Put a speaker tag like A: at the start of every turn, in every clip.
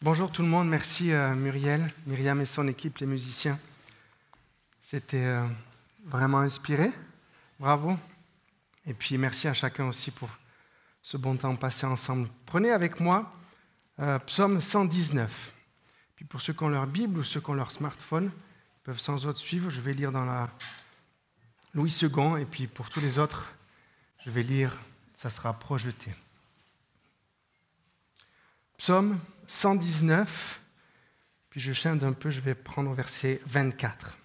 A: Bonjour tout le monde, merci euh, Muriel, Myriam et son équipe, les musiciens. C'était euh, vraiment inspiré, bravo. Et puis merci à chacun aussi pour ce bon temps passé ensemble. Prenez avec moi euh, Psaume 119. Puis pour ceux qui ont leur Bible ou ceux qui ont leur smartphone, ils peuvent sans autre suivre. Je vais lire dans la Louis II et puis pour tous les autres, je vais lire, ça sera projeté. Psaume 119, puis je chante un peu, je vais prendre verset 24.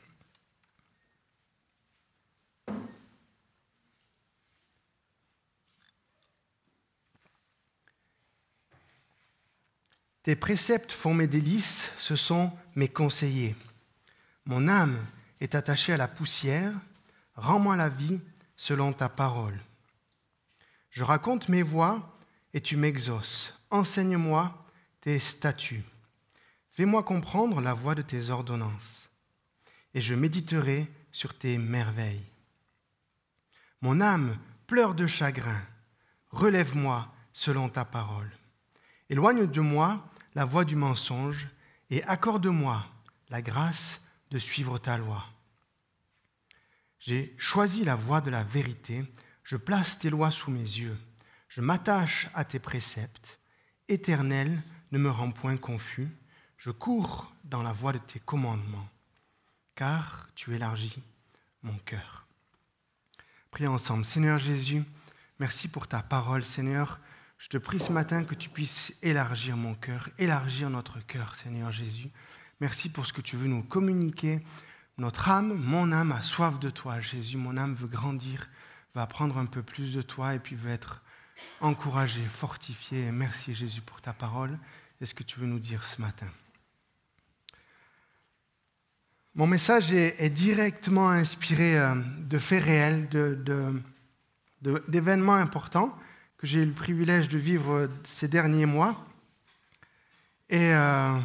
A: Tes préceptes font mes délices, ce sont mes conseillers. Mon âme est attachée à la poussière, rends-moi la vie selon ta parole. Je raconte mes voies et tu m'exauces. Enseigne-moi tes statuts. Fais-moi comprendre la voie de tes ordonnances, et je méditerai sur tes merveilles. Mon âme pleure de chagrin, relève-moi selon ta parole. Éloigne de moi la voie du mensonge, et accorde-moi la grâce de suivre ta loi. J'ai choisi la voie de la vérité, je place tes lois sous mes yeux, je m'attache à tes préceptes. Éternel, ne me rends point confus, je cours dans la voie de tes commandements, car tu élargis mon cœur. Prions ensemble. Seigneur Jésus, merci pour ta parole, Seigneur. Je te prie ce matin que tu puisses élargir mon cœur, élargir notre cœur, Seigneur Jésus. Merci pour ce que tu veux nous communiquer. Notre âme, mon âme a soif de toi, Jésus. Mon âme veut grandir, veut apprendre un peu plus de toi et puis veut être encouragée, fortifiée. Merci Jésus pour ta parole est-ce que tu veux nous dire ce matin? Mon message est, directement inspiré euh, de faits réels, d'événements importants que j'ai eu le privilège de vivre ces derniers mois. Et euh,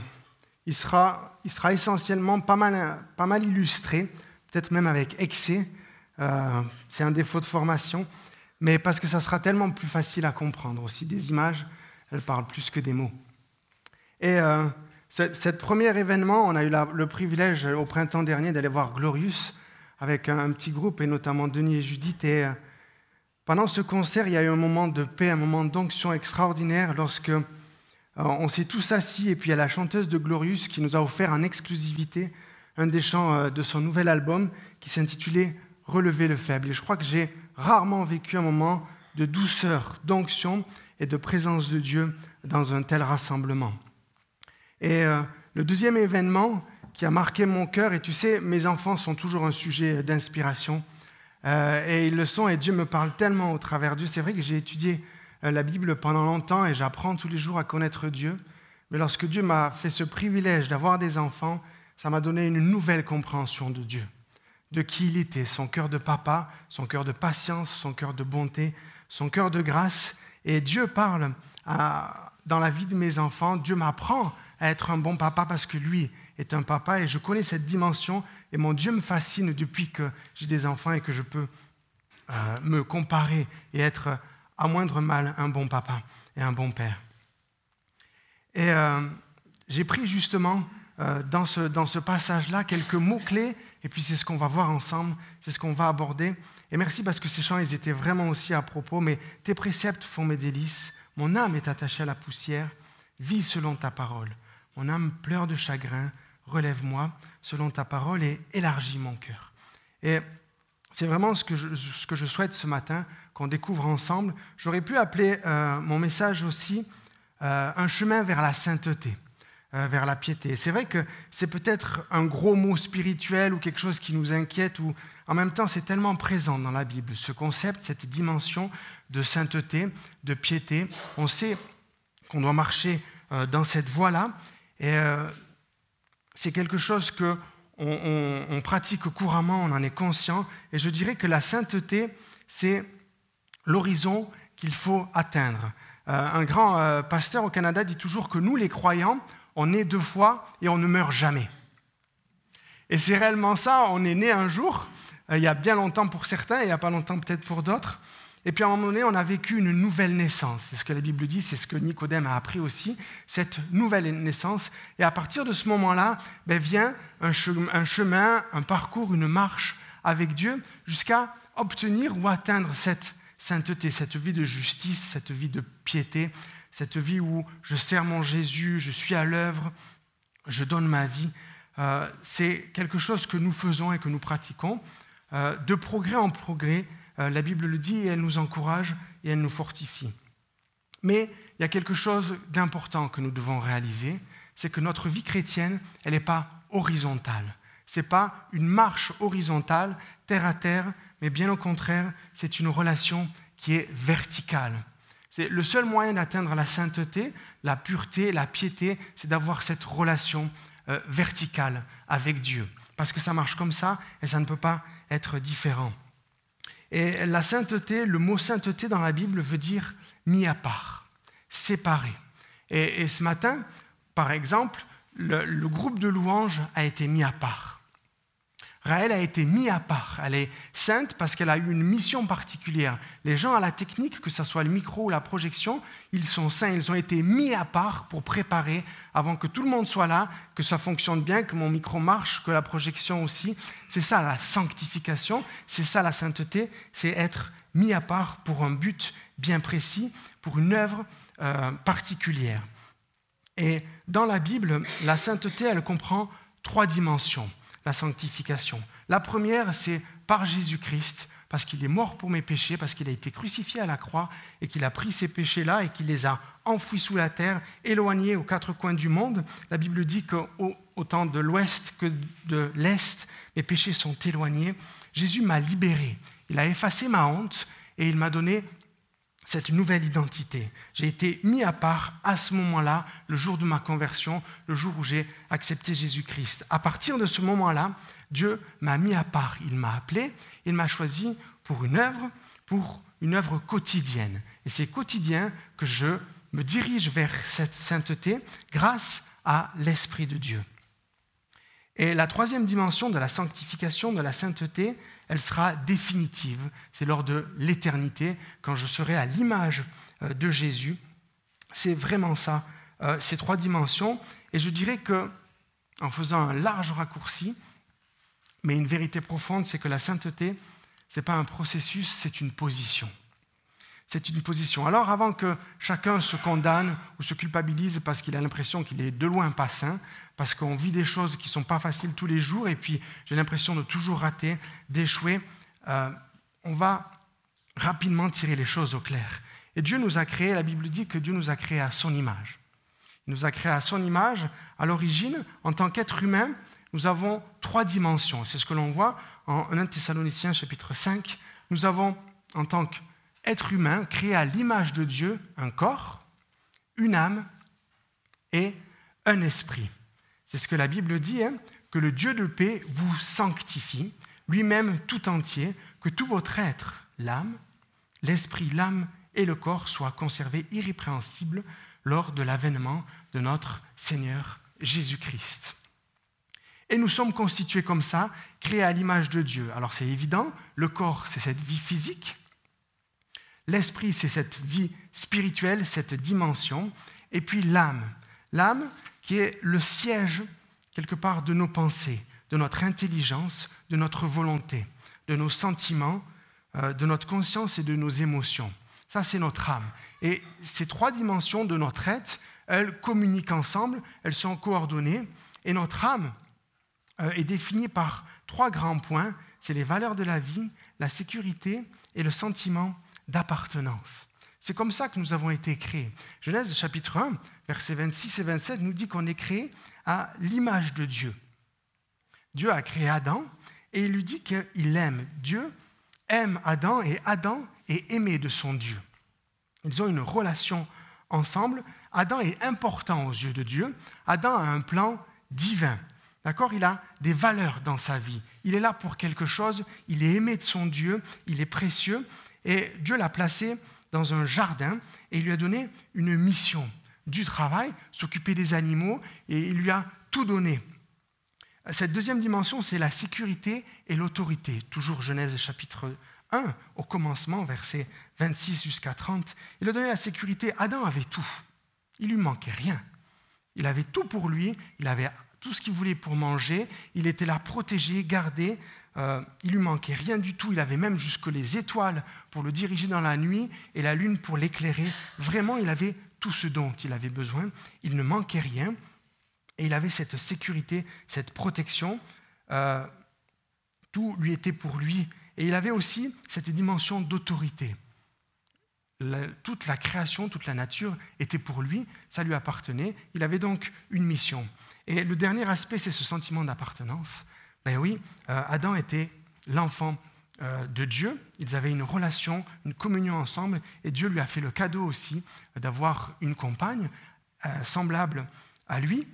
A: il, sera, il sera essentiellement pas mal, pas mal illustré, peut-être même avec excès. Euh, c'est un défaut de formation, mais parce que ça sera tellement plus facile à comprendre aussi. Des images, elles parlent plus que des mots. Et euh, ce premier événement, on a eu le privilège au printemps dernier d'aller voir Glorious avec un, petit groupe, et notamment Denis et Judith. Et euh, pendant ce concert, il y a eu un moment de paix, un moment d'onction extraordinaire lorsque euh, on s'est tous assis, et puis il y a la chanteuse de Glorious qui nous a offert en exclusivité un des chants de son nouvel album qui s'intitulait Relever le faible. Et je crois que j'ai rarement vécu un moment de douceur, d'onction et de présence de Dieu dans un tel rassemblement. Et euh, le deuxième événement qui a marqué mon cœur, et tu sais, mes enfants sont toujours un sujet d'inspiration, euh, et ils le sont, et Dieu me parle tellement au travers d'eux. C'est vrai que j'ai étudié euh, la Bible pendant longtemps, et j'apprends tous les jours à connaître Dieu. Mais lorsque Dieu m'a fait ce privilège d'avoir des enfants, ça m'a donné une nouvelle compréhension de Dieu, de qui il était, son cœur de papa, son cœur de patience, son cœur de bonté, son cœur de grâce. Et Dieu parle dans la vie de mes enfants, Dieu m'apprend à être un bon papa parce que lui est un papa et je connais cette dimension et mon Dieu me fascine depuis que j'ai des enfants et que je peux euh, me comparer et être à moindre mal un bon papa et un bon père. Et euh, j'ai pris justement euh, dans ce, dans ce passage-là quelques mots-clés et puis c'est ce qu'on va voir ensemble, c'est ce qu'on va aborder. Et merci parce que ces chants, ils étaient vraiment aussi à propos, mais tes préceptes font mes délices, mon âme est attachée à la poussière, vis selon ta parole. Mon âme pleure de chagrin, relève-moi selon ta parole et élargis mon cœur. Et c'est vraiment ce que, je, ce que, je, souhaite ce matin qu'on découvre ensemble. J'aurais pu appeler euh, mon message aussi euh, un chemin vers la sainteté, euh, vers la piété. C'est vrai que c'est peut-être un gros mot spirituel ou quelque chose qui nous inquiète, ou en même temps c'est tellement présent dans la Bible, ce concept, cette dimension de sainteté, de piété. On sait qu'on doit marcher dans cette voie-là, et euh, c'est quelque chose que on, pratique couramment, on en est conscient. Et je dirais que la sainteté, c'est l'horizon qu'il faut atteindre. Euh, un grand euh, pasteur au Canada dit toujours que nous, les croyants, on est deux fois et on ne meurt jamais. Et c'est réellement ça, on est né un jour, il y a bien longtemps pour certains, et il n'y a pas longtemps peut-être pour d'autres. Et puis à un moment donné, on a vécu une nouvelle naissance. C'est ce que la Bible dit, c'est ce que Nicodème a appris aussi, cette nouvelle naissance. Et à partir de ce moment-là, ben, vient un chemin, un parcours, une marche avec Dieu jusqu'à obtenir ou atteindre cette sainteté, cette vie de justice, cette vie de piété, cette vie où je sers mon Jésus, je suis à l'œuvre, je donne ma vie. Euh, c'est quelque chose que nous faisons et que nous pratiquons. Euh, de progrès en progrès, la Bible le dit et elle nous encourage et elle nous fortifie. Mais il y a quelque chose d'important que nous devons réaliser, c'est que notre vie chrétienne, elle n'est pas horizontale. Ce n'est pas une marche horizontale, terre à terre, mais bien au contraire, c'est une relation qui est verticale. C'est le seul moyen d'atteindre la sainteté, la pureté, la piété, c'est d'avoir cette relation euh, verticale avec Dieu. Parce que ça marche comme ça et ça ne peut pas être différent. Et la sainteté, le mot sainteté dans la Bible veut dire mis à part, séparé. Et, ce matin, par exemple, le groupe de louanges a été mis à part. Raël a été mis à part. Elle est sainte parce qu'elle a eu une mission particulière. Les gens à la technique, que ce soit le micro ou la projection, ils sont saints. Ils ont été mis à part pour préparer avant que tout le monde soit là, que ça fonctionne bien, que mon micro marche, que la projection aussi. C'est ça la sanctification, c'est ça la sainteté, c'est être mis à part pour un but bien précis, pour une œuvre euh, particulière. Et dans la Bible, la sainteté, elle comprend trois dimensions la sanctification. La première, c'est par Jésus-Christ, parce qu'il est mort pour mes péchés, parce qu'il a été crucifié à la croix et qu'il a pris ces péchés-là et qu'il les a enfouis sous la terre, éloignés aux quatre coins du monde. La Bible dit qu'autant de l'ouest que de l'est, mes péchés sont éloignés. Jésus m'a libéré. Il a effacé ma honte et il m'a donné cette nouvelle identité. J'ai été mis à part à ce moment-là, le jour de ma conversion, le jour où j'ai accepté Jésus-Christ. À partir de ce moment-là, Dieu m'a mis à part. Il m'a appelé, il m'a choisi pour une œuvre, pour une œuvre quotidienne. Et c'est quotidien que je me dirige vers cette sainteté grâce à l'Esprit de Dieu. Et la troisième dimension de la sanctification, de la sainteté, elle sera définitive. C'est lors de l'éternité, quand je serai à l'image euh, de Jésus. C'est vraiment ça, euh, ces trois dimensions. Et je dirais que, en faisant un large raccourci, mais une vérité profonde, c'est que la sainteté, ce n'est pas un processus, c'est une position c'est une position. Alors avant que chacun se condamne ou se culpabilise parce qu'il a l'impression qu'il est de loin pas sain, parce qu'on vit des choses qui ne sont pas faciles tous les jours et puis j'ai l'impression de toujours rater, d'échouer, euh, on va rapidement tirer les choses au clair. Et Dieu nous a créés, la Bible dit que Dieu nous a créés à son image. Il nous a créés à son image. À l'origine, en tant qu'être humain, nous avons trois dimensions. C'est ce que l'on voit en 1 Thessaloniciens chapitre 5. Nous avons, en tant que être humain créé à l'image de Dieu un corps, une âme et un esprit. C'est ce que la Bible dit, hein, que le Dieu de paix vous sanctifie, lui-même tout entier, que tout votre être, l'âme, l'esprit, l'âme et le corps soient conservés irrépréhensibles lors de l'avènement de notre Seigneur Jésus-Christ. Et nous sommes constitués comme ça, créés à l'image de Dieu. Alors c'est évident, le corps, c'est cette vie physique, L'esprit, c'est cette vie spirituelle, cette dimension. Et puis l'âme. L'âme qui est le siège, quelque part, de nos pensées, de notre intelligence, de notre volonté, de nos sentiments, euh, de notre conscience et de nos émotions. Ça, c'est notre âme. Et ces trois dimensions de notre être, elles communiquent ensemble, elles sont coordonnées. Et notre âme euh, est définie par trois grands points. C'est les valeurs de la vie, la sécurité et le sentiment d'appartenance. C'est comme ça que nous avons été créés. Genèse chapitre 1, versets 26 et 27 nous dit qu'on est créé à l'image de Dieu. Dieu a créé Adam et il lui dit qu'il aime. Dieu aime Adam et Adam est aimé de son Dieu. Ils ont une relation ensemble. Adam est important aux yeux de Dieu. Adam a un plan divin. D'accord? Il a des valeurs dans sa vie. Il est là pour quelque chose. Il est aimé de son Dieu. Il est précieux. Et Dieu l'a placé dans un jardin et il lui a donné une mission du travail, s'occuper des animaux, et il lui a tout donné. Cette deuxième dimension, c'est la sécurité et l'autorité. Toujours Genèse chapitre 1 au commencement, versets 26 jusqu'à 30. Il a donné la sécurité. Adam avait tout. Il lui manquait rien. Il avait tout pour lui. Il avait tout ce qu'il voulait pour manger. Il était là protégé, gardé. Euh, il lui manquait rien du tout. Il avait même jusque les étoiles pour le diriger dans la nuit et la lune pour l'éclairer. Vraiment, il avait tout ce dont il avait besoin. Il ne manquait rien. Et il avait cette sécurité, cette protection. Euh, tout lui était pour lui. Et il avait aussi cette dimension d'autorité. toute la création, toute la nature était pour lui, ça lui appartenait. Il avait donc une mission. Et le dernier aspect, c'est ce sentiment d'appartenance. Ben oui, euh, Adam était l'enfant euh, de Dieu. Ils avaient une relation, une communion ensemble, et Dieu lui a fait le cadeau aussi d'avoir une compagne euh, semblable à lui,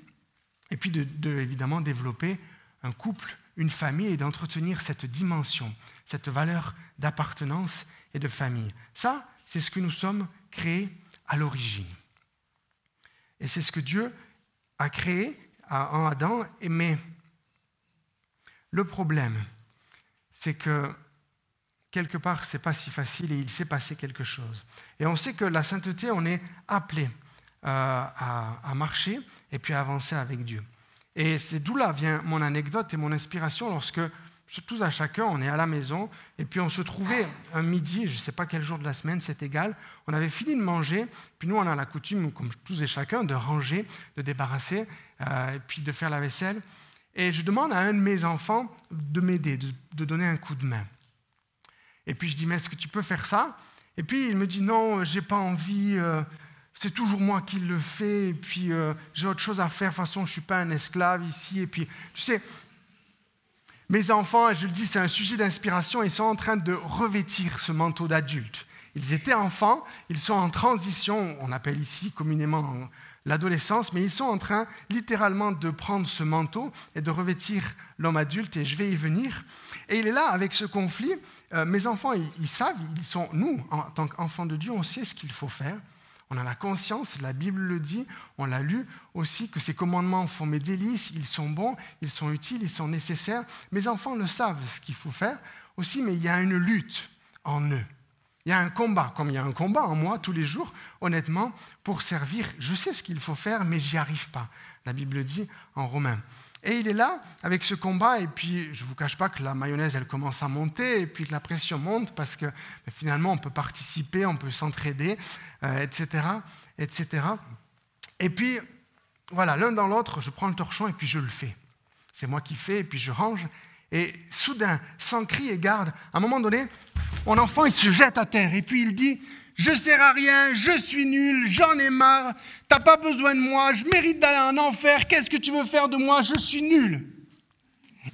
A: et puis de, évidemment développer un couple, une famille, et d'entretenir cette dimension, cette valeur d'appartenance et de famille. Ça, c'est ce que nous sommes créés à l'origine. Et c'est ce que Dieu a créé en Adam, mais le problème, c'est que quelque part, ce n'est pas si facile et il s'est passé quelque chose. Et on sait que la sainteté, on est appelé euh, à, marcher et puis à avancer avec Dieu. Et c'est d'où là vient mon anecdote et mon inspiration lorsque, tous à chacun, on est à la maison et puis on se trouvait un midi, je ne sais pas quel jour de la semaine, c'est égal, on avait fini de manger, puis nous on a la coutume, comme tous et chacun, de ranger, de débarrasser euh, et puis de faire la vaisselle. Et je demande à un de mes enfants de m'aider, de, donner un coup de main. Et puis je dis, mais est-ce que tu peux faire ça? Et puis il me dit, non, j'ai pas envie, euh, c'est toujours moi qui le fais, et puis euh, j'ai autre chose à faire, de toute façon je suis pas un esclave ici. Et puis, tu sais, mes enfants, je le dis, c'est un sujet d'inspiration, ils sont en train de revêtir ce manteau d'adulte. Ils étaient enfants, ils sont en transition, on appelle ici communément l'adolescence, mais ils sont en train littéralement de prendre ce manteau et de revêtir l'homme adulte, et je vais y venir. Et il est là avec ce conflit. Euh, mes enfants, ils, savent, ils sont, nous, en tant qu'enfants de Dieu, on sait ce qu'il faut faire. On a la conscience, la Bible le dit, on l'a lu aussi, que ces commandements font mes délices, ils sont bons, ils sont utiles, ils sont nécessaires. Mes enfants le savent, ce qu'il faut faire aussi, mais il y a une lutte en eux. Il y a un combat, comme il y a un combat en moi tous les jours, honnêtement, pour servir. Je sais ce qu'il faut faire, mais j'y arrive pas. La Bible dit en Romains. Et il est là avec ce combat, et puis je ne vous cache pas que la mayonnaise, elle commence à monter, et puis que la pression monte, parce que ben, finalement, on peut participer, on peut s'entraider, etc., euh, etc. Et puis, voilà, l'un dans l'autre, je prends le torchon, et puis je le fais. C'est moi qui fais, et puis je range, et soudain, sans cri et garde, à un moment donné, mon enfant, il se jette à terre et puis il dit, je ne sers à rien, je suis nul, j'en ai marre, t'as pas besoin de moi, je mérite d'aller en enfer, qu'est-ce que tu veux faire de moi, je suis nul.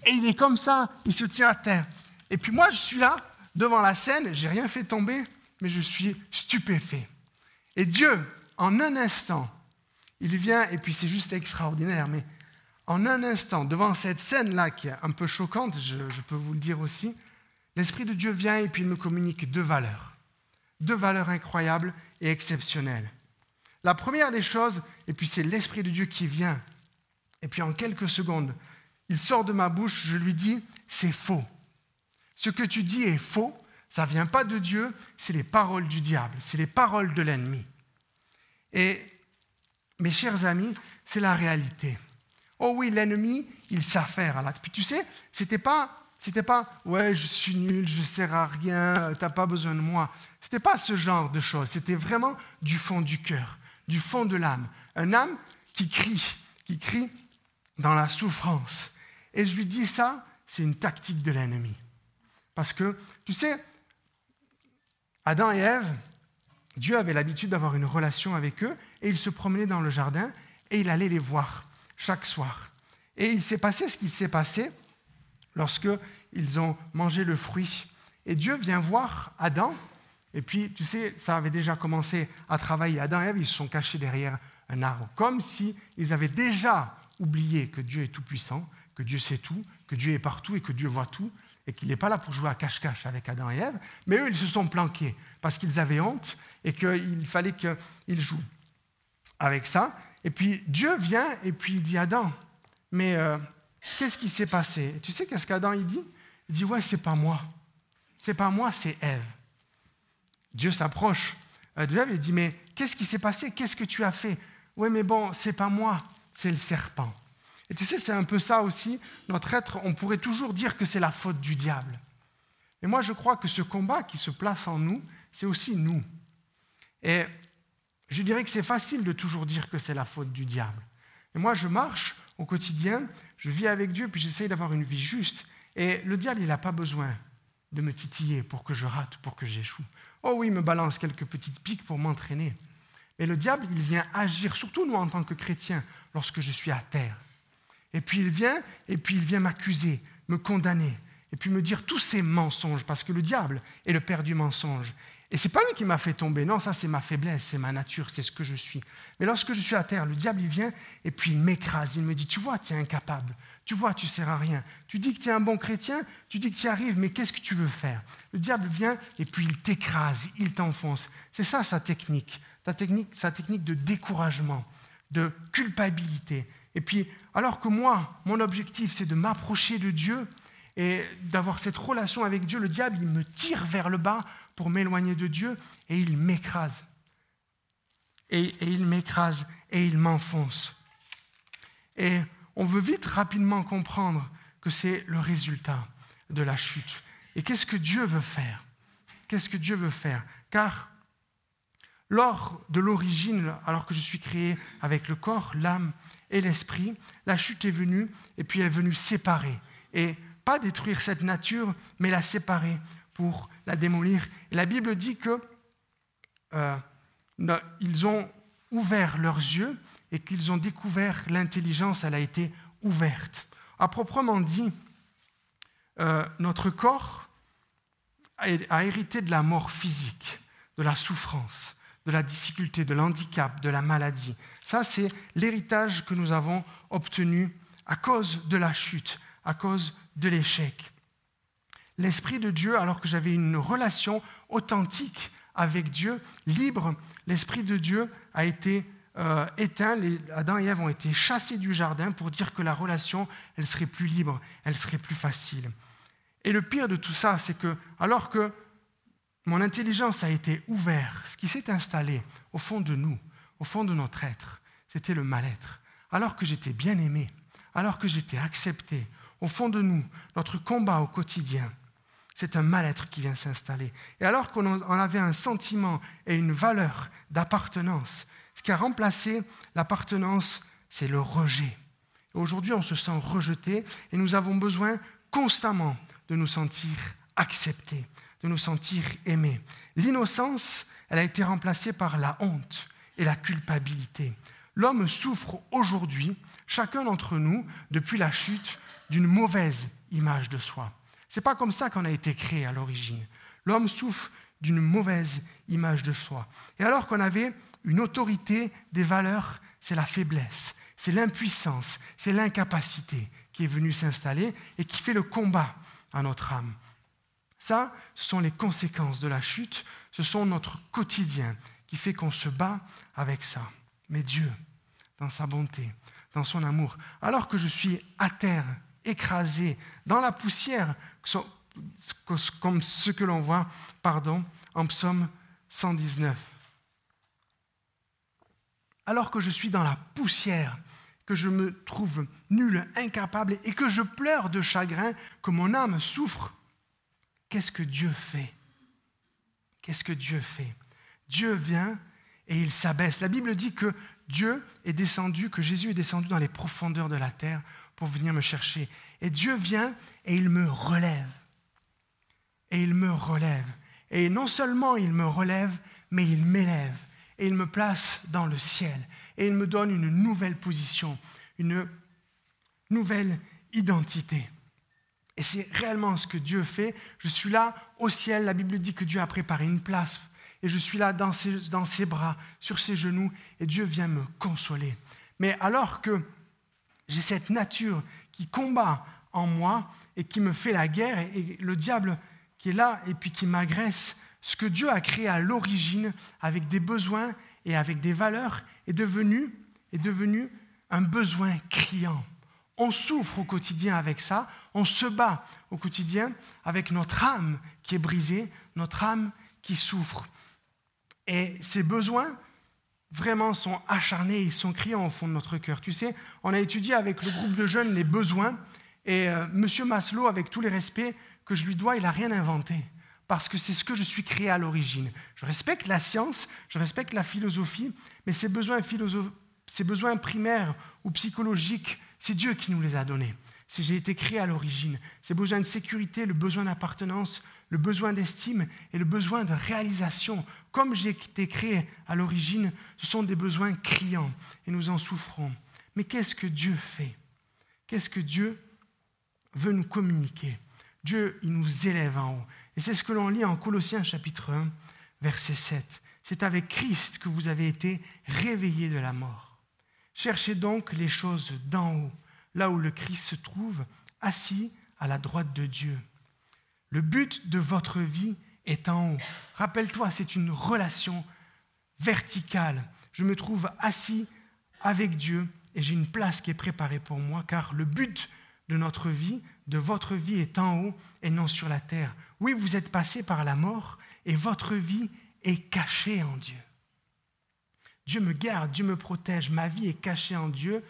A: Et il est comme ça, il se tient à terre. Et puis moi, je suis là, devant la scène, j'ai rien fait tomber, mais je suis stupéfait. Et Dieu, en un instant, il vient, et puis c'est juste extraordinaire, mais en un instant, devant cette scène-là qui est un peu choquante, je, peux vous le dire aussi, l'Esprit de Dieu vient et puis il me communique deux valeurs. Deux valeurs incroyables et exceptionnelles. La première des choses, et puis c'est l'Esprit de Dieu qui vient, et puis en quelques secondes, il sort de ma bouche, je lui dis, c'est faux. Ce que tu dis est faux, ça ne vient pas de Dieu, c'est les paroles du diable, c'est les paroles de l'ennemi. Et mes chers amis, c'est la réalité. Oh oui, l'ennemi, il s'affaire à l'acte. Puis tu sais, c'était pas, c'était pas, ouais, je suis nul, je ne sers à rien, tu n'as pas besoin de moi. C'était pas ce genre de choses. C'était vraiment du fond du cœur, du fond de l'âme. Un âme qui crie, qui crie dans la souffrance. Et je lui dis ça, c'est une tactique de l'ennemi. Parce que, tu sais, Adam et Ève, Dieu avait l'habitude d'avoir une relation avec eux, et il se promenait dans le jardin, et il allait les voir chaque soir. Et il s'est passé ce qui s'est passé lorsque ils ont mangé le fruit. Et Dieu vient voir Adam, et puis, tu sais, ça avait déjà commencé à travailler. Adam et Ève, ils se sont cachés derrière un arbre, comme s'ils ils avaient déjà oublié que Dieu est tout-puissant, que Dieu sait tout, que Dieu est partout et que Dieu voit tout, et qu'il n'est pas là pour jouer à cache-cache avec Adam et Ève. Mais eux, ils se sont planqués parce qu'ils avaient honte et qu'il fallait qu'ils jouent. Avec ça, et puis Dieu vient et puis il dit Adam, mais euh, qu'est-ce qui s'est passé? Tu sais qu'est-ce qu'Adam il dit? Il dit ouais, c'est pas moi. c'est pas moi, c'est Ève. Dieu s'approche euh, de Ève et dit, mais qu'est-ce qui s'est passé? Qu'est-ce que tu as fait? Oui, mais bon, c'est pas moi, c'est le serpent. Et tu sais, c'est un peu ça aussi. Notre être, on pourrait toujours dire que c'est la faute du diable. Mais moi, je crois que ce combat qui se place en nous, c'est aussi nous. Et je dirais que c'est facile de toujours dire que c'est la faute du diable. Et moi, je marche au quotidien, je vis avec Dieu, puis j'essaye d'avoir une vie juste. Et le diable, il n'a pas besoin de me titiller pour que je rate, pour que j'échoue. Oh oui, il me balance quelques petites piques pour m'entraîner. Mais le diable, il vient agir, surtout nous en tant que chrétiens, lorsque je suis à terre. Et puis il vient, et puis il vient m'accuser, me condamner, et puis me dire tous ces mensonges, parce que le diable est le père du mensonge. Et c'est pas lui qui m'a fait tomber, non, ça c'est ma faiblesse, c'est ma nature, c'est ce que je suis. Mais lorsque je suis à terre, le diable il vient et puis il m'écrase, il me dit, tu vois, tu es incapable, tu vois, tu sers à rien. Tu dis que tu es un bon chrétien, tu dis que tu y arrives, mais qu'est-ce que tu veux faire? Le diable vient et puis il t'écrase, il t'enfonce. C'est ça sa technique, sa technique de découragement, de culpabilité. Et puis, alors que moi, mon objectif, c'est de m'approcher de Dieu et d'avoir cette relation avec Dieu, le diable, il me tire vers le bas pour m'éloigner de Dieu et il m'écrase. Et, et, il m'écrase et il m'enfonce. Et on veut vite, rapidement comprendre que c'est le résultat de la chute. Et qu'est-ce que Dieu veut faire? Qu'est-ce que Dieu veut faire? Car lors de l'origine, alors que je suis créé avec le corps, l'âme et l'esprit, la chute est venue et puis elle est venue séparer. Et pas détruire cette nature, mais la séparer pour la démolir. Et la Bible dit que euh, ils ont ouvert leurs yeux et qu'ils ont découvert l'intelligence, elle a été ouverte. À proprement dit, euh, notre corps a hérité de la mort physique, de la souffrance, de la difficulté, de l'handicap, de la maladie. Ça, c'est l'héritage que nous avons obtenu à cause de la chute, à cause de l'échec. L'Esprit de Dieu, alors que j'avais une relation authentique avec Dieu, libre, l'Esprit de Dieu a été euh, éteint. Adam et Ève ont été chassés du jardin pour dire que la relation, elle serait plus libre, elle serait plus facile. Et le pire de tout ça, c'est que alors que mon intelligence a été ouverte, ce qui s'est installé au fond de nous, au fond de notre être, c'était le mal-être. Alors que j'étais bien aimé, alors que j'étais accepté, au fond de nous, notre combat au quotidien, c'est un mal-être qui vient s'installer. Et alors qu'on avait un sentiment et une valeur d'appartenance, ce qui a remplacé l'appartenance, c'est le rejet. Aujourd'hui, on se sent rejeté et nous avons besoin constamment de nous sentir acceptés, de nous sentir aimés. L'innocence, elle a été remplacée par la honte et la culpabilité. L'homme souffre aujourd'hui, chacun d'entre nous, depuis la chute, d'une mauvaise image de soi. C'est pas comme ça qu'on a été créé à l'origine. L'homme souffre d'une mauvaise image de soi. Et alors qu'on avait une autorité des valeurs, c'est la faiblesse, c'est l'impuissance, c'est l'incapacité qui est venue s'installer et qui fait le combat à notre âme. Ça, ce sont les conséquences de la chute, ce sont notre quotidien qui fait qu'on se bat avec ça. Mais Dieu, dans sa bonté, dans son amour, alors que je suis à terre, écrasé dans la poussière, comme ce que l'on voit pardon, en psaume 119. Alors que je suis dans la poussière, que je me trouve nul, incapable et que je pleure de chagrin, que mon âme souffre, qu'est-ce que Dieu fait? Qu'est-ce que Dieu fait? Dieu vient et il s'abaisse. La Bible dit que Dieu est descendu, que Jésus est descendu dans les profondeurs de la terre pour venir me chercher. Et Dieu vient et il me relève. Et il me relève. Et non seulement il me relève, mais il m'élève. Et il me place dans le ciel. Et il me donne une nouvelle position, une nouvelle identité. Et c'est réellement ce que Dieu fait. Je suis là au ciel. La Bible dit que Dieu a préparé une place. Et je suis là dans ses, dans ses bras, sur ses genoux. Et Dieu vient me consoler. Mais alors que j'ai cette nature qui combat en moi et qui me fait la guerre, et, le diable qui est là et puis qui m'agresse, ce que Dieu a créé à l'origine avec des besoins et avec des valeurs est devenu, est devenu un besoin criant on souffre au quotidien avec ça, on se bat au quotidien avec notre âme qui est brisée, notre âme qui souffre. Et ces besoins, vraiment, sont acharnés, ils sont criants au fond de notre cœur. Tu sais, on a étudié avec le groupe de jeunes les besoins, et euh, M. Maslow, avec tous les respects que je lui dois, il n'a rien inventé, parce que c'est ce que je suis créé à l'origine. Je respecte la science, je respecte la philosophie, mais ces besoins, ces besoins primaires ou psychologiques, c'est Dieu qui nous les a donnés. Si j'ai été créé à l'origine, ces besoins de sécurité, le besoin d'appartenance, le besoin d'estime et le besoin de réalisation, comme j'ai été créé à l'origine, ce sont des besoins criants et nous en souffrons. Mais qu'est-ce que Dieu fait? Qu'est-ce que Dieu veut nous communiquer? Dieu, il nous élève en haut. Et c'est ce que l'on lit en Colossiens chapitre 1, verset 7. C'est avec Christ que vous avez été réveillés de la mort. Cherchez donc les choses d'en haut, là où le Christ se trouve, assis à la droite de Dieu. Le but de votre vie est en haut. Rappelle-toi, c'est une relation verticale. Je me trouve assis avec Dieu et j'ai une place qui est préparée pour moi, car le but de notre vie, de votre vie est en haut et non sur la terre. Oui, vous êtes passé par la mort et votre vie est cachée en Dieu. Dieu me garde, Dieu me protège, ma vie est cachée en Dieu.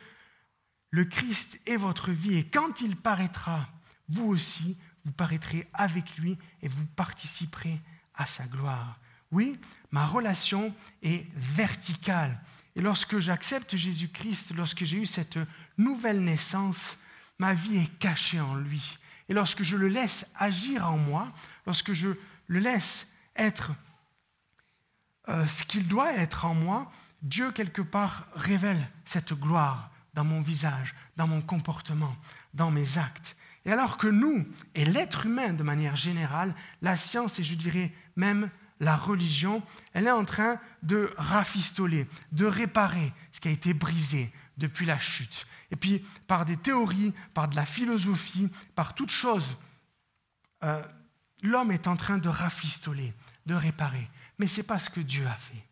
A: Le Christ est votre vie et quand il paraîtra, vous aussi, vous paraîtrez avec lui et vous participerez à sa gloire. Oui, ma relation est verticale. Et lorsque j'accepte Jésus-Christ, lorsque j'ai eu cette nouvelle naissance, ma vie est cachée en lui. Et lorsque je le laisse agir en moi, lorsque je le laisse être euh, ce qu'il doit être en moi, Dieu quelque part révèle cette gloire dans mon visage, dans mon comportement, dans mes actes. Et alors que nous, et l'être humain de manière générale, la science et je dirais même la religion, elle est en train de rafistoler, de réparer ce qui a été brisé depuis la chute. Et puis par des théories, par de la philosophie, par toutes choses, euh, l'homme est en train de rafistoler, de réparer. Mais ce n'est pas ce que Dieu a fait.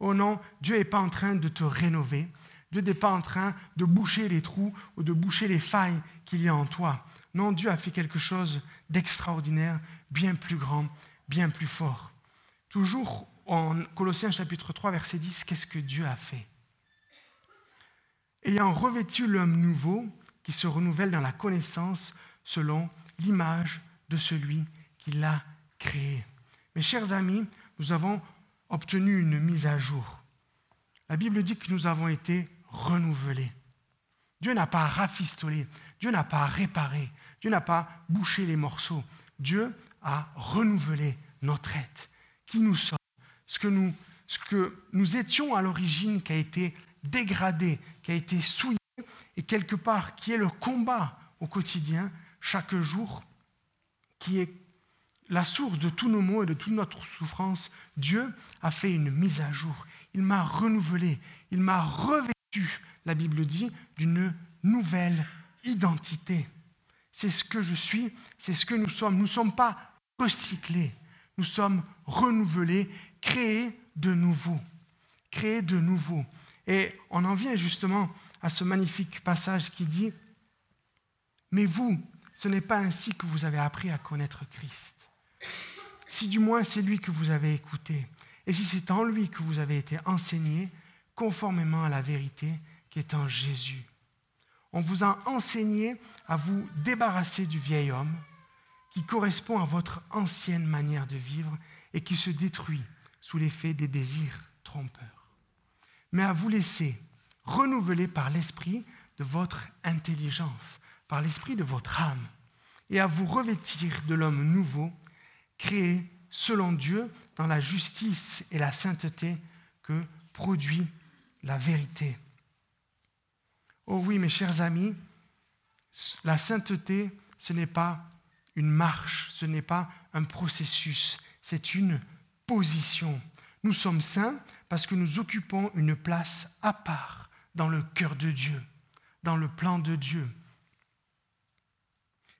A: Oh non, Dieu n'est pas en train de te rénover. Dieu n'est pas en train de boucher les trous ou de boucher les failles qu'il y a en toi. Non, Dieu a fait quelque chose d'extraordinaire, bien plus grand, bien plus fort. Toujours en Colossiens chapitre 3, verset 10, qu'est-ce que Dieu a fait? Ayant revêtu l'homme nouveau qui se renouvelle dans la connaissance selon l'image de celui qui l'a créé. Mes chers amis, nous avons obtenu une mise à jour. La Bible dit que nous avons été renouvelés. Dieu n'a pas rafistolé, Dieu n'a pas réparé, Dieu n'a pas bouché les morceaux. Dieu a renouvelé notre être, qui nous sommes, ce que nous, ce que nous étions à l'origine qui a été dégradé, qui a été souillé, et quelque part qui est le combat au quotidien, chaque jour, qui est la source de tous nos maux et de toute notre souffrance, Dieu a fait une mise à jour. Il m'a renouvelé, il m'a revêtu, la Bible dit, d'une nouvelle identité. C'est ce que je suis, c'est ce que nous sommes. Nous ne sommes pas recyclés, nous sommes renouvelés, créés de nouveau. Créés de nouveau. Et on en vient justement à ce magnifique passage qui dit, mais vous, ce n'est pas ainsi que vous avez appris à connaître Christ si du moins c'est lui que vous avez écouté, et si c'est en lui que vous avez été enseigné, conformément à la vérité qui est en Jésus. On vous a enseigné à vous débarrasser du vieil homme qui correspond à votre ancienne manière de vivre et qui se détruit sous l'effet des désirs trompeurs, mais à vous laisser renouveler par l'esprit de votre intelligence, par l'esprit de votre âme, et à vous revêtir de l'homme nouveau créé selon Dieu dans la justice et la sainteté que produit la vérité. Oh oui, mes chers amis, la sainteté, ce n'est pas une marche, ce n'est pas un processus, c'est une position. Nous sommes saints parce que nous occupons une place à part dans le cœur de Dieu, dans le plan de Dieu.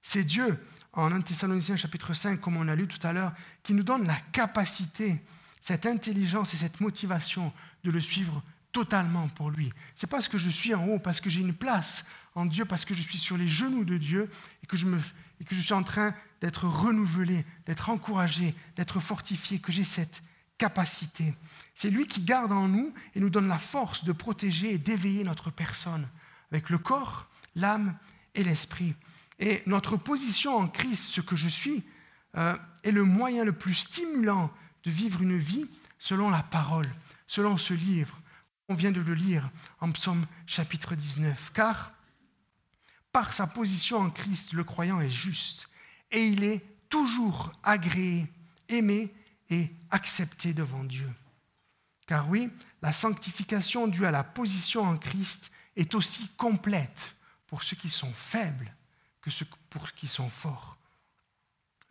A: C'est Dieu en 1 Thessaloniciens chapitre 5, comme on a lu tout à l'heure, qui nous donne la capacité, cette intelligence et cette motivation de le suivre totalement pour lui. C'est parce que je suis en haut, parce que j'ai une place en Dieu, parce que je suis sur les genoux de Dieu et que je, me, et que je suis en train d'être renouvelé, d'être encouragé, d'être fortifié, que j'ai cette capacité. C'est lui qui garde en nous et nous donne la force de protéger et d'éveiller notre personne avec le corps, l'âme et l'esprit. Et notre position en Christ, ce que je suis, euh, est le moyen le plus stimulant de vivre une vie selon la parole, selon ce livre. On vient de le lire en psaume chapitre 19. Car par sa position en Christ, le croyant est juste et il est toujours agréé, aimé et accepté devant Dieu. Car oui, la sanctification due à la position en Christ est aussi complète pour ceux qui sont faibles que pour ceux qui sont forts.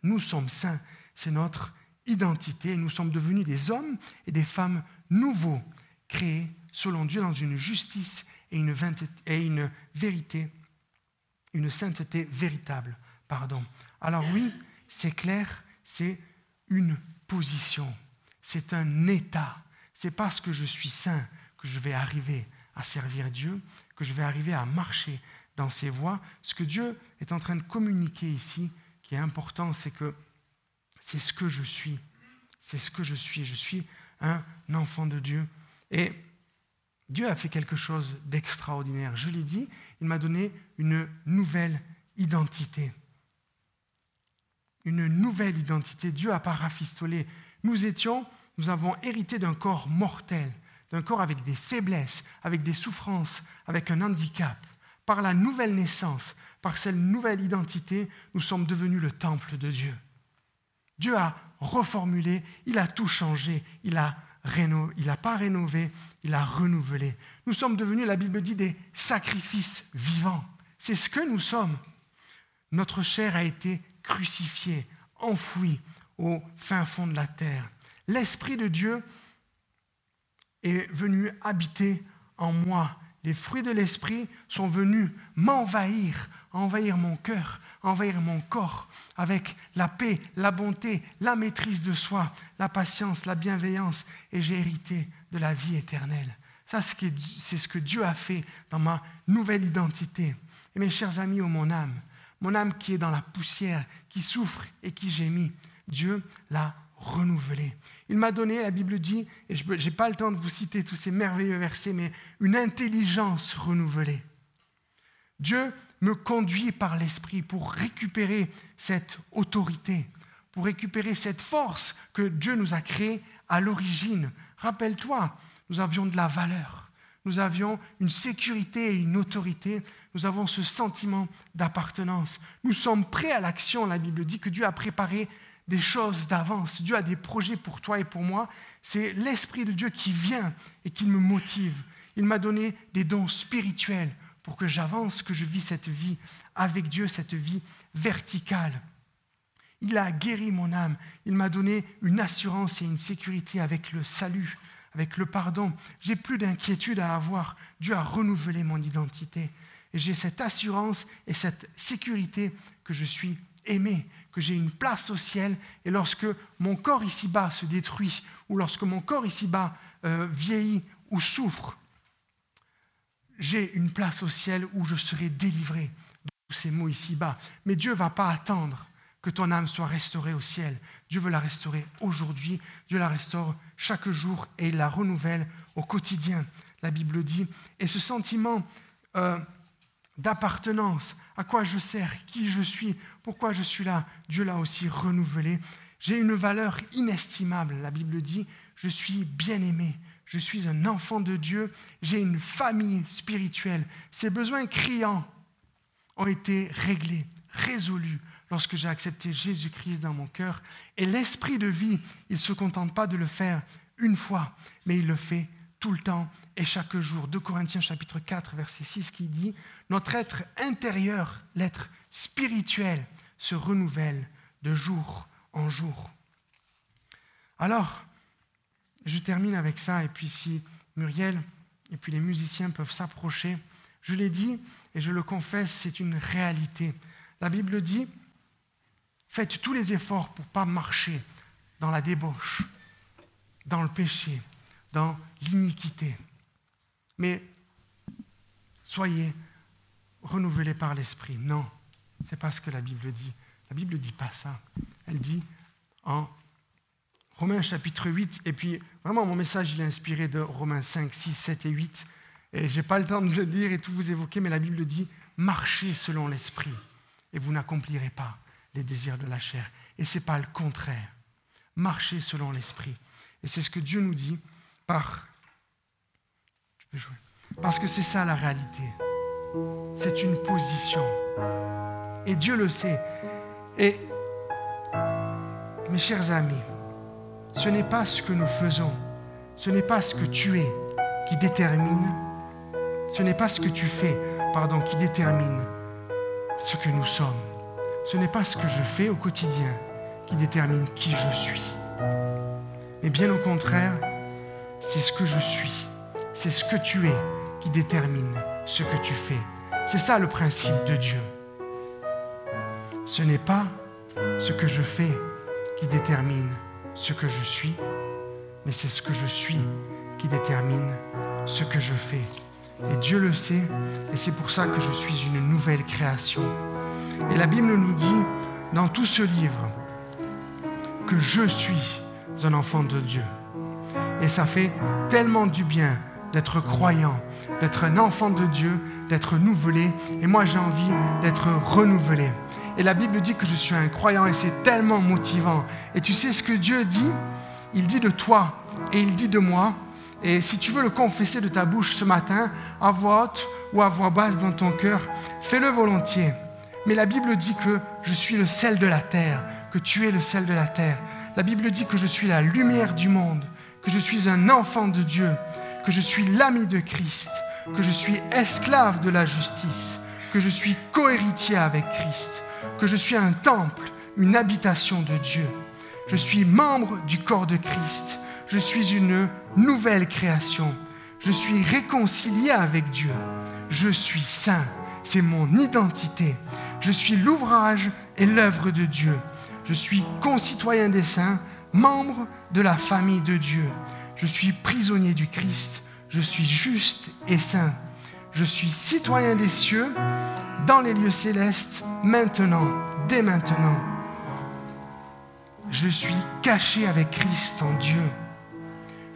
A: Nous sommes saints, c'est notre identité. Nous sommes devenus des hommes et des femmes nouveaux, créés selon Dieu dans une justice et une, vérité, une sainteté véritable. Pardon. Alors oui, c'est clair, c'est une position, c'est un état. C'est parce que je suis saint que je vais arriver à servir Dieu, que je vais arriver à marcher dans ses voies. Ce que Dieu est en train de communiquer ici, qui est important, c'est que c'est ce que je suis. C'est ce que je suis. Je suis un enfant de Dieu. Et Dieu a fait quelque chose d'extraordinaire. Je l'ai dit, il m'a donné une nouvelle identité. Une nouvelle identité. Dieu a pas rafistolé. Nous étions, nous avons hérité d'un corps mortel, d'un corps avec des faiblesses, avec des souffrances, avec un handicap. Par la nouvelle naissance, par cette nouvelle identité, nous sommes devenus le temple de Dieu. Dieu a reformulé, il a tout changé, il a il n'a pas rénové, il a renouvelé. Nous sommes devenus, la Bible dit, des sacrifices vivants. C'est ce que nous sommes. Notre chair a été crucifiée, enfouie au fin fond de la terre. L'Esprit de Dieu est venu habiter en moi. Les fruits de l'Esprit sont venus m'envahir, envahir mon cœur, envahir mon corps avec la paix, la bonté, la maîtrise de soi, la patience, la bienveillance, et j'ai hérité de la vie éternelle. Ça, c'est ce que Dieu a fait dans ma nouvelle identité. Et mes chers amis, oh mon âme, mon âme qui est dans la poussière, qui souffre et qui gémit, Dieu l'a renouvelée. Il m'a donné, la Bible dit, et je n'ai pas le temps de vous citer tous ces merveilleux versets, mais une intelligence renouvelée. Dieu me conduit par l'Esprit pour récupérer cette autorité, pour récupérer cette force que Dieu nous a créée à l'origine. Rappelle-toi, nous avions de la valeur, nous avions une sécurité et une autorité, nous avons ce sentiment d'appartenance. Nous sommes prêts à l'action, la Bible dit que Dieu a préparé des choses d'avance, Dieu a des projets pour toi et pour moi. C'est l'Esprit de Dieu qui vient et qui me motive. Il m'a donné des dons spirituels pour que j'avance, que je vis cette vie avec Dieu, cette vie verticale. Il a guéri mon âme, il m'a donné une assurance et une sécurité avec le salut, avec le pardon. J'ai plus d'inquiétude à avoir. Dieu a renouvelé mon identité. Et j'ai cette assurance et cette sécurité que je suis aimé, que j'ai une place au ciel. Et lorsque mon corps ici-bas se détruit, ou lorsque mon corps ici-bas euh, vieillit ou souffre, j'ai une place au ciel où je serai délivré de tous ces mots ici-bas. Mais Dieu ne va pas attendre que ton âme soit restaurée au ciel. Dieu veut la restaurer aujourd'hui. Dieu la restaure chaque jour et il la renouvelle au quotidien, la Bible dit. Et ce sentiment euh, d'appartenance, à quoi je sers, qui je suis, pourquoi je suis là, Dieu l'a aussi renouvelé. J'ai une valeur inestimable, la Bible dit, je suis bien aimé, je suis un enfant de Dieu, j'ai une famille spirituelle. Ces besoins criants ont été réglés, résolus lorsque j'ai accepté Jésus-Christ dans mon cœur. Et l'esprit de vie, il ne se contente pas de le faire une fois, mais il le fait tout le temps et chaque jour. 2 Corinthiens chapitre 4, verset 6 qui dit, Notre être intérieur, l'être spirituel, se renouvelle de jour en jour. Alors, je termine avec ça, et puis si Muriel et puis les musiciens peuvent s'approcher, je l'ai dit et je le confesse, c'est une réalité. La Bible dit, faites tous les efforts pour ne pas marcher dans la débauche, dans le péché, dans l'iniquité. mais soyez renouvelés par l'Esprit. Non, c'est pas ce que la Bible dit. La Bible ne dit pas ça. Elle dit en Romains chapitre 8, et puis vraiment mon message il est inspiré de Romains 5, 6, 7 et 8. Et je n'ai pas le temps de le lire et tout vous évoquer, mais la Bible dit marchez selon l'Esprit, et vous n'accomplirez pas les désirs de la chair. Et ce n'est pas le contraire. Marchez selon l'Esprit. Et c'est ce que Dieu nous dit par... Parce que c'est ça la réalité. C'est une position. Et Dieu le sait. Et mes chers amis, ce n'est pas ce que nous faisons, ce n'est pas ce que tu es qui détermine, ce n'est pas ce que tu fais, pardon, qui détermine ce que nous sommes. Ce n'est pas ce que je fais au quotidien qui détermine qui je suis. Mais bien au contraire, c'est ce que je suis, c'est ce que tu es qui détermine ce que tu fais. C'est ça le principe de Dieu. Ce n'est pas ce que je fais qui détermine ce que je suis, mais c'est ce que je suis qui détermine ce que je fais. Et Dieu le sait, et c'est pour ça que je suis une nouvelle création. Et la Bible nous dit dans tout ce livre que je suis un enfant de Dieu. Et ça fait tellement du bien d'être croyant, d'être un enfant de Dieu, d'être nouvelé. Et moi, j'ai envie d'être renouvelé. Et la Bible dit que je suis un croyant et c'est tellement motivant. Et tu sais ce que Dieu dit? Il dit de toi et il dit de moi. Et si tu veux le confesser de ta bouche ce matin, à voix haute ou à voix basse dans ton cœur, fais-le volontiers. Mais la Bible dit que je suis le sel de la terre, que tu es le sel de la terre. La Bible dit que je suis la lumière du monde, que je suis un enfant de Dieu, que je suis l'ami de Christ, que je suis esclave de la justice, que je suis cohéritier avec Christ, que je suis un temple, une habitation de Dieu. Je suis membre du corps de Christ. Je suis une nouvelle création. Je suis réconcilié avec Dieu. Je suis saint. C'est mon identité. Je suis l'ouvrage et l'œuvre de Dieu. Je suis concitoyen des saints, membre de la famille de Dieu. Je suis prisonnier du Christ. Je suis juste et saint. Je suis citoyen des cieux, dans les lieux célestes, maintenant, dès maintenant. Je suis caché avec Christ en Dieu.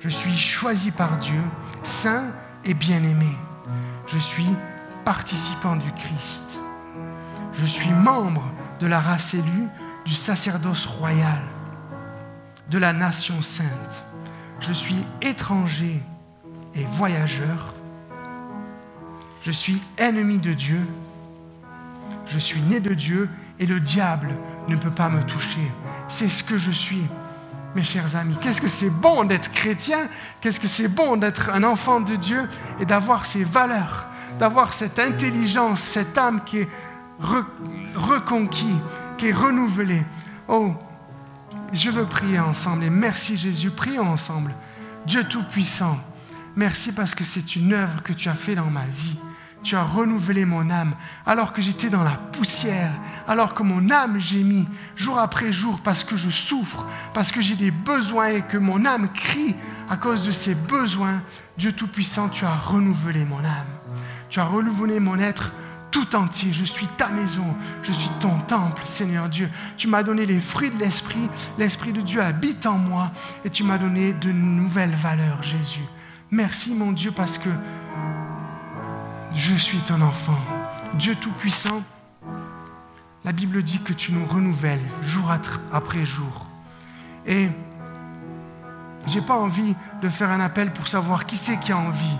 A: Je suis choisi par Dieu, saint et bien-aimé. Je suis participant du Christ. Je suis membre de la race élue, du sacerdoce royal, de la nation sainte. Je suis étranger et voyageur. Je suis ennemi de Dieu. Je suis né de Dieu et le diable ne peut pas me toucher. C'est ce que je suis. Mes chers amis, qu'est-ce que c'est bon d'être chrétien, qu'est-ce que c'est bon d'être un enfant de Dieu et d'avoir ces valeurs, d'avoir cette intelligence, cette âme qui est reconquis, qui est renouvelée? Oh, je veux prier ensemble et merci Jésus, prions ensemble. Dieu Tout-Puissant, merci parce que c'est une œuvre que tu as fait dans ma vie. Tu as renouvelé mon âme alors que j'étais dans la poussière, alors que mon âme gémit jour après jour parce que je souffre, parce que j'ai des besoins et que mon âme crie à cause de ces besoins. Dieu Tout-Puissant, tu as renouvelé mon âme. Tu as renouvelé mon être tout entier. Je suis ta maison, je suis ton temple, Seigneur Dieu. Tu m'as donné les fruits de l'Esprit. L'Esprit de Dieu habite en moi et tu m'as donné de nouvelles valeurs, Jésus. Merci, mon Dieu, parce que je suis ton enfant. Dieu Tout-Puissant, la Bible dit que tu nous renouvelles jour après jour. Et je n'ai pas envie de faire un appel pour savoir qui c'est qui a envie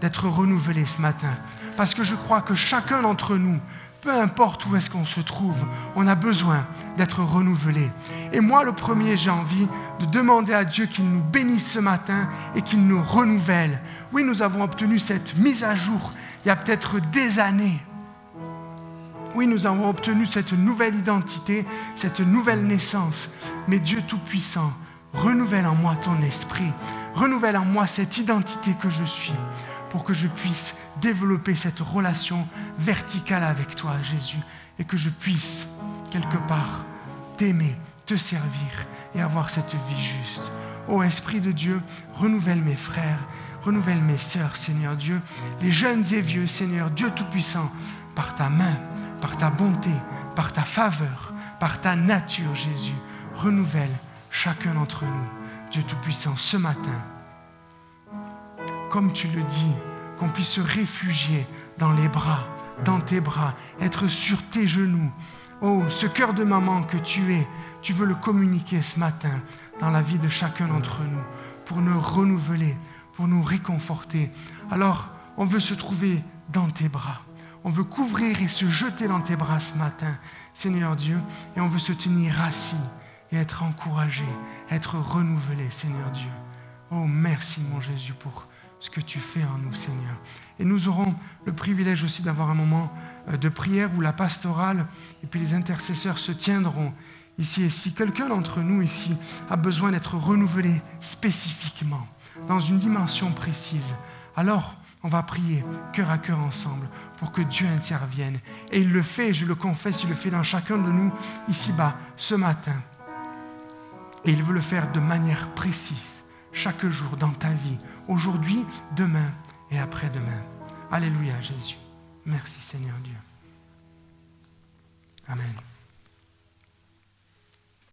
A: d'être renouvelé ce matin. Parce que je crois que chacun d'entre nous, peu importe où est-ce qu'on se trouve, on a besoin d'être renouvelé. Et moi, le premier, j'ai envie de demander à Dieu qu'il nous bénisse ce matin et qu'il nous renouvelle. Oui, nous avons obtenu cette mise à jour il y a peut-être des années. Oui, nous avons obtenu cette nouvelle identité, cette nouvelle naissance. Mais Dieu Tout-Puissant, renouvelle en moi ton esprit, renouvelle en moi cette identité que je suis, pour que je puisse développer cette relation verticale avec toi, Jésus, et que je puisse, quelque part, t'aimer, te servir et avoir cette vie juste. Ô Esprit de Dieu, renouvelle mes frères, Renouvelle mes sœurs, Seigneur Dieu, les jeunes et vieux, Seigneur Dieu Tout-Puissant, par ta main, par ta bonté, par ta faveur, par ta nature, Jésus. Renouvelle chacun d'entre nous, Dieu Tout-Puissant, ce matin. Comme tu le dis, qu'on puisse se réfugier dans les bras, dans tes bras, être sur tes genoux. Oh, ce cœur de maman que tu es, tu veux le communiquer ce matin dans la vie de chacun d'entre nous pour nous renouveler, pour nous réconforter. Alors, on veut se trouver dans tes bras. On veut couvrir et se jeter dans tes bras ce matin, Seigneur Dieu, et on veut se tenir assis et être encouragé, être renouvelé, Seigneur Dieu. Oh, merci, mon Jésus, pour ce que tu fais en nous, Seigneur. Et nous aurons le privilège aussi d'avoir un moment euh, de prière où la pastorale et puis les intercesseurs se tiendront ici. Et si quelqu'un d'entre nous ici a besoin d'être renouvelé spécifiquement, dans une dimension précise, alors on va prier cœur à cœur ensemble pour que Dieu intervienne. Et il le fait, je le confesse, il le fait dans chacun de nous ici-bas ce matin. Et il veut le faire de manière précise, chaque jour dans ta vie, aujourd'hui, demain et après-demain. Alléluia Jésus. Merci Seigneur Dieu. Amen.